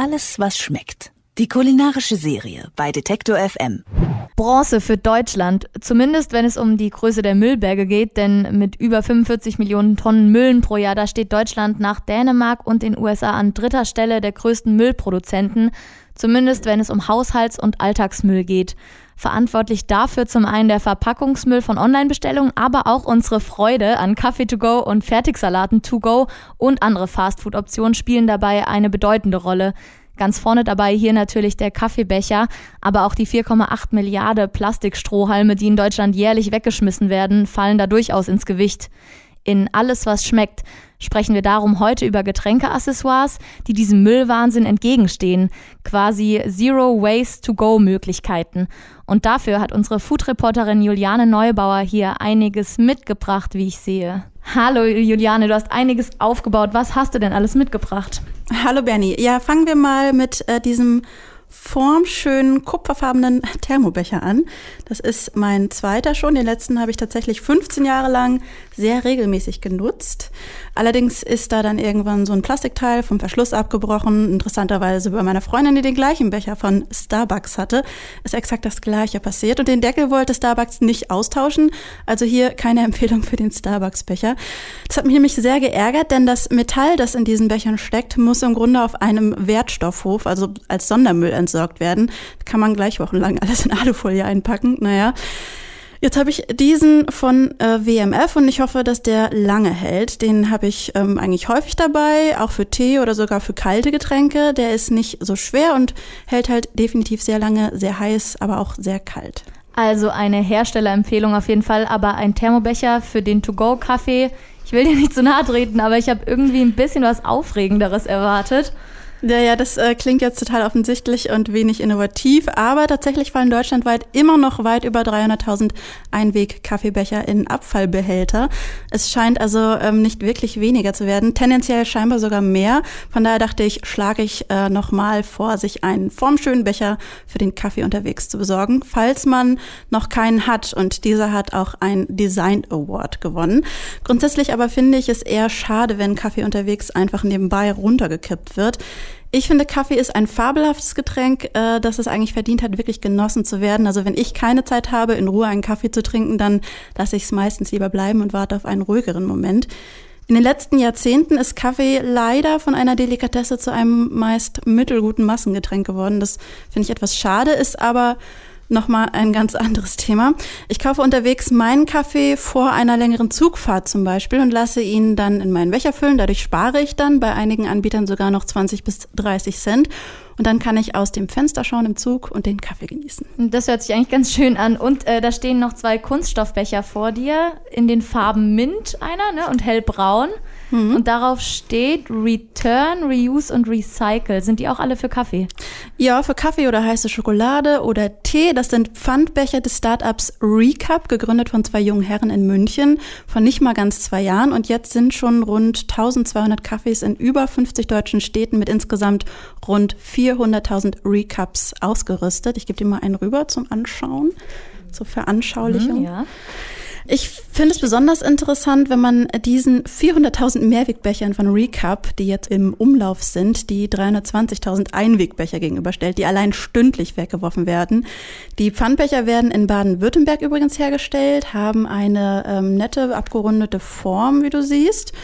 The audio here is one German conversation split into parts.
Alles, was schmeckt. Die kulinarische Serie bei Detektor FM. Bronze für Deutschland, zumindest wenn es um die Größe der Müllberge geht, denn mit über 45 Millionen Tonnen Müllen pro Jahr, da steht Deutschland nach Dänemark und den USA an dritter Stelle der größten Müllproduzenten, zumindest wenn es um Haushalts- und Alltagsmüll geht. Verantwortlich dafür zum einen der Verpackungsmüll von Online-Bestellungen, aber auch unsere Freude an Kaffee to go und Fertigsalaten to go und andere Fastfood-Optionen spielen dabei eine bedeutende Rolle. Ganz vorne dabei hier natürlich der Kaffeebecher, aber auch die 4,8 Milliarden Plastikstrohhalme, die in Deutschland jährlich weggeschmissen werden, fallen da durchaus ins Gewicht. In Alles, was schmeckt, sprechen wir darum heute über Getränkeaccessoires, die diesem Müllwahnsinn entgegenstehen, quasi Zero Waste to Go Möglichkeiten. Und dafür hat unsere Foodreporterin Juliane Neubauer hier einiges mitgebracht, wie ich sehe. Hallo Juliane, du hast einiges aufgebaut. Was hast du denn alles mitgebracht? Hallo Bernie. Ja, fangen wir mal mit äh, diesem formschönen kupferfarbenen Thermobecher an. Das ist mein zweiter schon. Den letzten habe ich tatsächlich 15 Jahre lang sehr regelmäßig genutzt. Allerdings ist da dann irgendwann so ein Plastikteil vom Verschluss abgebrochen. Interessanterweise bei meiner Freundin, die den gleichen Becher von Starbucks hatte, ist exakt das gleiche passiert. Und den Deckel wollte Starbucks nicht austauschen. Also hier keine Empfehlung für den Starbucks-Becher. Das hat mich nämlich sehr geärgert, denn das Metall, das in diesen Bechern steckt, muss im Grunde auf einem Wertstoffhof, also als Sondermüll entsorgt werden. kann man gleich wochenlang alles in Alufolie einpacken. Naja. Jetzt habe ich diesen von äh, WMF und ich hoffe, dass der lange hält. Den habe ich ähm, eigentlich häufig dabei, auch für Tee oder sogar für kalte Getränke. Der ist nicht so schwer und hält halt definitiv sehr lange, sehr heiß, aber auch sehr kalt. Also eine Herstellerempfehlung auf jeden Fall, aber ein Thermobecher für den To-Go-Kaffee. Ich will dir nicht zu nahe treten, aber ich habe irgendwie ein bisschen was Aufregenderes erwartet. Ja, ja, das äh, klingt jetzt total offensichtlich und wenig innovativ, aber tatsächlich fallen deutschlandweit immer noch weit über 300.000 Einweg-Kaffeebecher in Abfallbehälter. Es scheint also ähm, nicht wirklich weniger zu werden, tendenziell scheinbar sogar mehr. Von daher dachte ich, schlage ich äh, nochmal vor, sich einen formschönen Becher für den Kaffee unterwegs zu besorgen, falls man noch keinen hat. Und dieser hat auch einen Design Award gewonnen. Grundsätzlich aber finde ich es eher schade, wenn Kaffee unterwegs einfach nebenbei runtergekippt wird. Ich finde, Kaffee ist ein fabelhaftes Getränk, äh, das es eigentlich verdient hat, wirklich genossen zu werden. Also wenn ich keine Zeit habe, in Ruhe einen Kaffee zu trinken, dann lasse ich es meistens lieber bleiben und warte auf einen ruhigeren Moment. In den letzten Jahrzehnten ist Kaffee leider von einer Delikatesse zu einem meist mittelguten Massengetränk geworden. Das finde ich etwas schade, ist aber nochmal ein ganz anderes Thema. Ich kaufe unterwegs meinen Kaffee vor einer längeren Zugfahrt zum Beispiel und lasse ihn dann in meinen Becher füllen. Dadurch spare ich dann bei einigen Anbietern sogar noch 20 bis 30 Cent. Und dann kann ich aus dem Fenster schauen im Zug und den Kaffee genießen. Das hört sich eigentlich ganz schön an. Und äh, da stehen noch zwei Kunststoffbecher vor dir in den Farben Mint einer ne, und hellbraun. Mhm. Und darauf steht Return, Reuse und Recycle. Sind die auch alle für Kaffee? Ja, für Kaffee oder heiße Schokolade oder Tee. Das sind Pfandbecher des Startups Recap, gegründet von zwei jungen Herren in München von nicht mal ganz zwei Jahren. Und jetzt sind schon rund 1200 Kaffees in über 50 deutschen Städten mit insgesamt rund 400.000 Recaps ausgerüstet. Ich gebe dir mal einen rüber zum Anschauen, zur Veranschaulichung. Mhm, ja. Ich finde es besonders interessant, wenn man diesen 400.000 Mehrwegbechern von Recap, die jetzt im Umlauf sind, die 320.000 Einwegbecher gegenüberstellt, die allein stündlich weggeworfen werden. Die Pfandbecher werden in Baden-Württemberg übrigens hergestellt, haben eine ähm, nette, abgerundete Form, wie du siehst.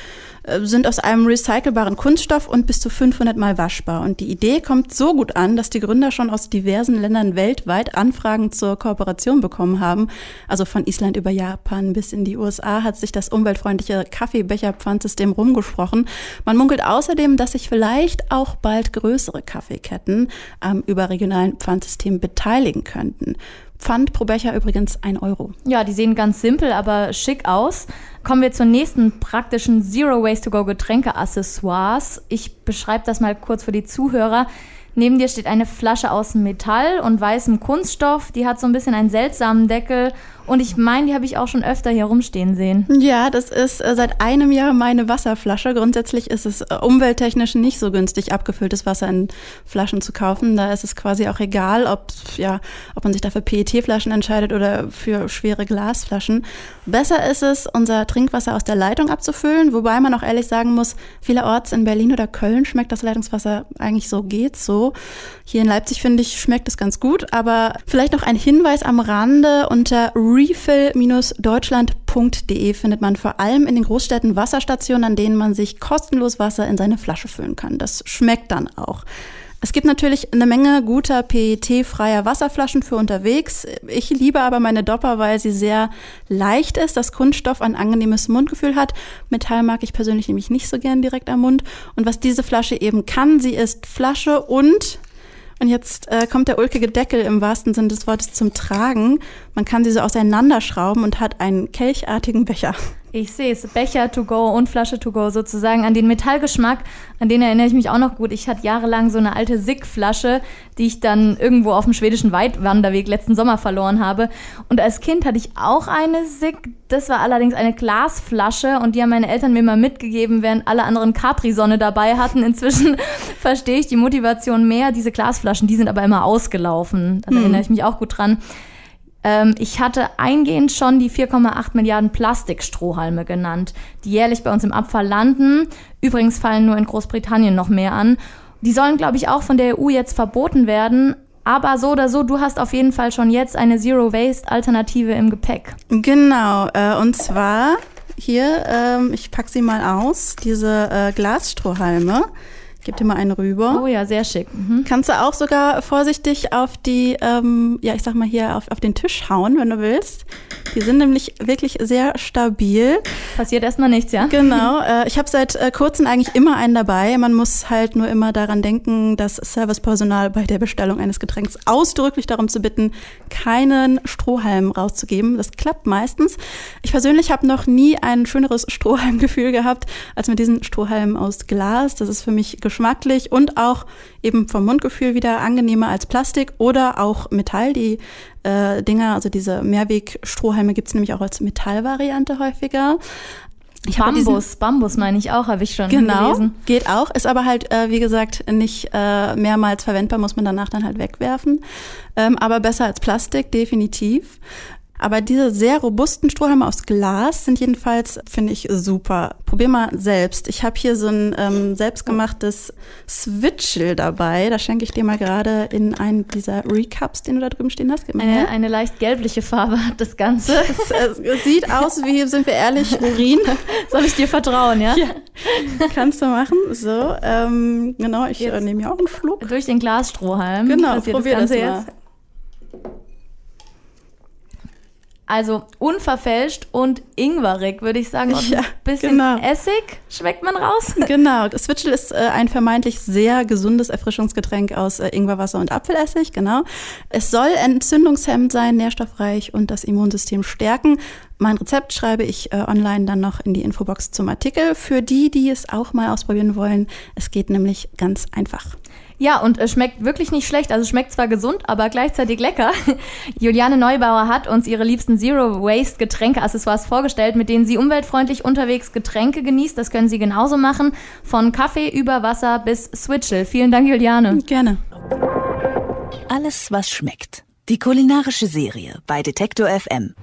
Äh, sind aus einem recycelbaren Kunststoff und bis zu 500 Mal waschbar. Und die Idee kommt so gut an, dass die Gründer schon aus diversen Ländern weltweit Anfragen zur Kooperation bekommen haben. Also von Island über Japan bis in die USA hat sich das umweltfreundliche Kaffeebecher-Pfandsystem rumgesprochen. Man munkelt außerdem, dass sich vielleicht auch bald größere Kaffeeketten am überregionalen Pfandsystem beteiligen könnten. Pfand pro Becher übrigens ein Euro. Ja, die sehen ganz simpel, aber schick aus. Kommen wir zur nächsten praktischen Zero Waste to Go Getränke-Accessoires. Ich beschreibe das mal kurz für die Zuhörer. Neben dir steht eine Flasche aus Metall und weißem Kunststoff. Die hat so ein bisschen einen seltsamen Deckel. Und ich meine, die habe ich auch schon öfter hier rumstehen sehen. Ja, das ist äh, seit einem Jahr meine Wasserflasche. Grundsätzlich ist es äh, umwelttechnisch nicht so günstig, abgefülltes Wasser in Flaschen zu kaufen. Da ist es quasi auch egal, ob, ja, ob man sich dafür PET-Flaschen entscheidet oder für schwere Glasflaschen. Besser ist es, unser Trinkwasser aus der Leitung abzufüllen, wobei man auch ehrlich sagen muss, vielerorts in Berlin oder Köln schmeckt das Leitungswasser eigentlich so, geht so. Hier in Leipzig finde ich, schmeckt es ganz gut, aber vielleicht noch ein Hinweis am Rande unter refill-deutschland.de findet man vor allem in den Großstädten Wasserstationen, an denen man sich kostenlos Wasser in seine Flasche füllen kann. Das schmeckt dann auch. Es gibt natürlich eine Menge guter PET-freier Wasserflaschen für unterwegs. Ich liebe aber meine Dopper, weil sie sehr leicht ist, das Kunststoff ein angenehmes Mundgefühl hat. Metall mag ich persönlich nämlich nicht so gern direkt am Mund. Und was diese Flasche eben kann, sie ist Flasche und und jetzt äh, kommt der ulkige Deckel im wahrsten Sinne des Wortes zum Tragen. Man kann sie so auseinanderschrauben und hat einen kelchartigen Becher. Ich sehe es, Becher to go und Flasche to go sozusagen. An den Metallgeschmack, an den erinnere ich mich auch noch gut. Ich hatte jahrelang so eine alte Sick-Flasche, die ich dann irgendwo auf dem schwedischen Weitwanderweg letzten Sommer verloren habe. Und als Kind hatte ich auch eine Sick. Das war allerdings eine Glasflasche und die haben meine Eltern mir mal mitgegeben, während alle anderen Capri-Sonne dabei hatten. Inzwischen verstehe ich die Motivation mehr. Diese Glasflaschen, die sind aber immer ausgelaufen. Da hm. erinnere ich mich auch gut dran. Ähm, ich hatte eingehend schon die 4,8 Milliarden Plastikstrohhalme genannt, die jährlich bei uns im Abfall landen. Übrigens fallen nur in Großbritannien noch mehr an. Die sollen, glaube ich, auch von der EU jetzt verboten werden. Aber so oder so, du hast auf jeden Fall schon jetzt eine Zero-Waste-Alternative im Gepäck. Genau, äh, und zwar hier, ähm, ich packe sie mal aus, diese äh, Glasstrohhalme. Gib dir mal einen rüber. Oh ja, sehr schick. Mhm. Kannst du auch sogar vorsichtig auf die, ähm, ja, ich sag mal hier auf, auf den Tisch hauen, wenn du willst. Die sind nämlich wirklich sehr stabil. Passiert erstmal nichts, ja? Genau. Äh, ich habe seit äh, kurzem eigentlich immer einen dabei. Man muss halt nur immer daran denken, das Servicepersonal bei der Bestellung eines Getränks ausdrücklich darum zu bitten, keinen Strohhalm rauszugeben. Das klappt meistens. Ich persönlich habe noch nie ein schöneres Strohhalmgefühl gehabt als mit diesen Strohhalmen aus Glas. Das ist für mich geschmacklich und auch eben vom Mundgefühl wieder angenehmer als Plastik oder auch Metall. Die äh, Dinger, also diese Mehrwegstrohhalme gibt es nämlich auch als Metallvariante häufiger. Ich Bambus, Bambus meine ich auch, habe ich schon genau, gelesen. geht auch, ist aber halt, äh, wie gesagt, nicht äh, mehrmals verwendbar, muss man danach dann halt wegwerfen. Ähm, aber besser als Plastik, definitiv. Aber diese sehr robusten Strohhalme aus Glas sind jedenfalls, finde ich, super. Probier mal selbst. Ich habe hier so ein ähm, selbstgemachtes Switchel dabei. Da schenke ich dir mal gerade in einen dieser Recaps, den du da drüben stehen hast. Eine, eine, leicht gelbliche Farbe hat das Ganze. Es, es sieht aus wie, sind wir ehrlich, Urin. Soll ich dir vertrauen, ja? ja. Kannst du machen. So, ähm, genau, ich äh, nehme hier auch einen Schluck. Durch den Glasstrohhalm. Genau, probier das, das mal. Jetzt. Also unverfälscht und ingwerig, würde ich sagen. Und ja, ein bisschen genau. Essig schmeckt man raus. Genau. Switchel ist äh, ein vermeintlich sehr gesundes Erfrischungsgetränk aus äh, Ingwerwasser und Apfelessig, genau. Es soll entzündungshemmend sein, nährstoffreich und das Immunsystem stärken. Mein Rezept schreibe ich äh, online dann noch in die Infobox zum Artikel. Für die, die es auch mal ausprobieren wollen, es geht nämlich ganz einfach. Ja, und es schmeckt wirklich nicht schlecht. Also schmeckt zwar gesund, aber gleichzeitig lecker. Juliane Neubauer hat uns ihre liebsten Zero Waste Getränke-Accessoires vorgestellt, mit denen sie umweltfreundlich unterwegs Getränke genießt. Das können Sie genauso machen. Von Kaffee über Wasser bis Switchel. Vielen Dank, Juliane. Gerne. Alles, was schmeckt. Die kulinarische Serie bei Detektor FM.